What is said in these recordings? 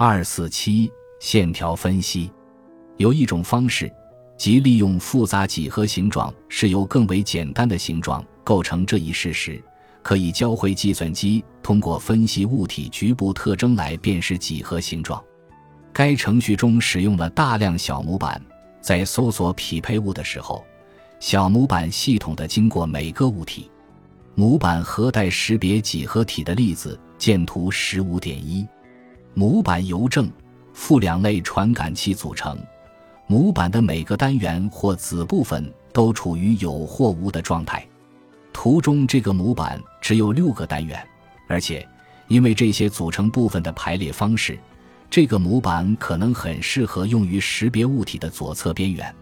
二四七线条分析，有一种方式，即利用复杂几何形状是由更为简单的形状构成这一事实，可以教会计算机通过分析物体局部特征来辨识几何形状。该程序中使用了大量小模板，在搜索匹配物的时候，小模板系统的经过每个物体。模板核带识别几何体的例子，见图十五点一。模板由正、负两类传感器组成，模板的每个单元或子部分都处于有或无的状态。图中这个模板只有六个单元，而且因为这些组成部分的排列方式，这个模板可能很适合用于识别物体的左侧边缘。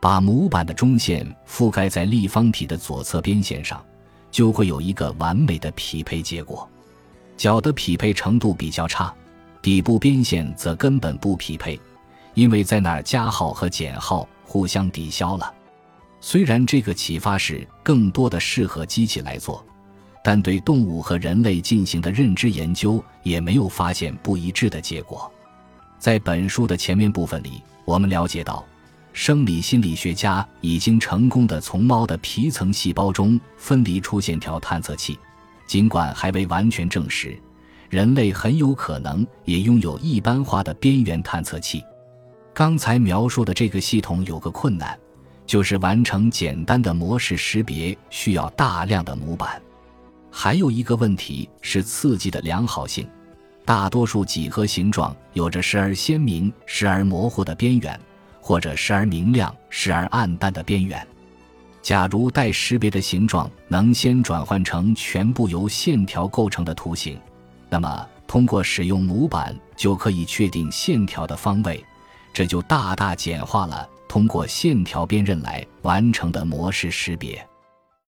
把模板的中线覆盖在立方体的左侧边线上。就会有一个完美的匹配结果，角的匹配程度比较差，底部边线则根本不匹配，因为在那儿加号和减号互相抵消了。虽然这个启发式更多的适合机器来做，但对动物和人类进行的认知研究也没有发现不一致的结果。在本书的前面部分里，我们了解到。生理心理学家已经成功的从猫的皮层细胞中分离出线条探测器，尽管还未完全证实，人类很有可能也拥有一般化的边缘探测器。刚才描述的这个系统有个困难，就是完成简单的模式识别需要大量的模板。还有一个问题是刺激的良好性，大多数几何形状有着时而鲜明、时而模糊的边缘。或者时而明亮、时而暗淡的边缘。假如待识别的形状能先转换成全部由线条构成的图形，那么通过使用模板就可以确定线条的方位，这就大大简化了通过线条辨认来完成的模式识别。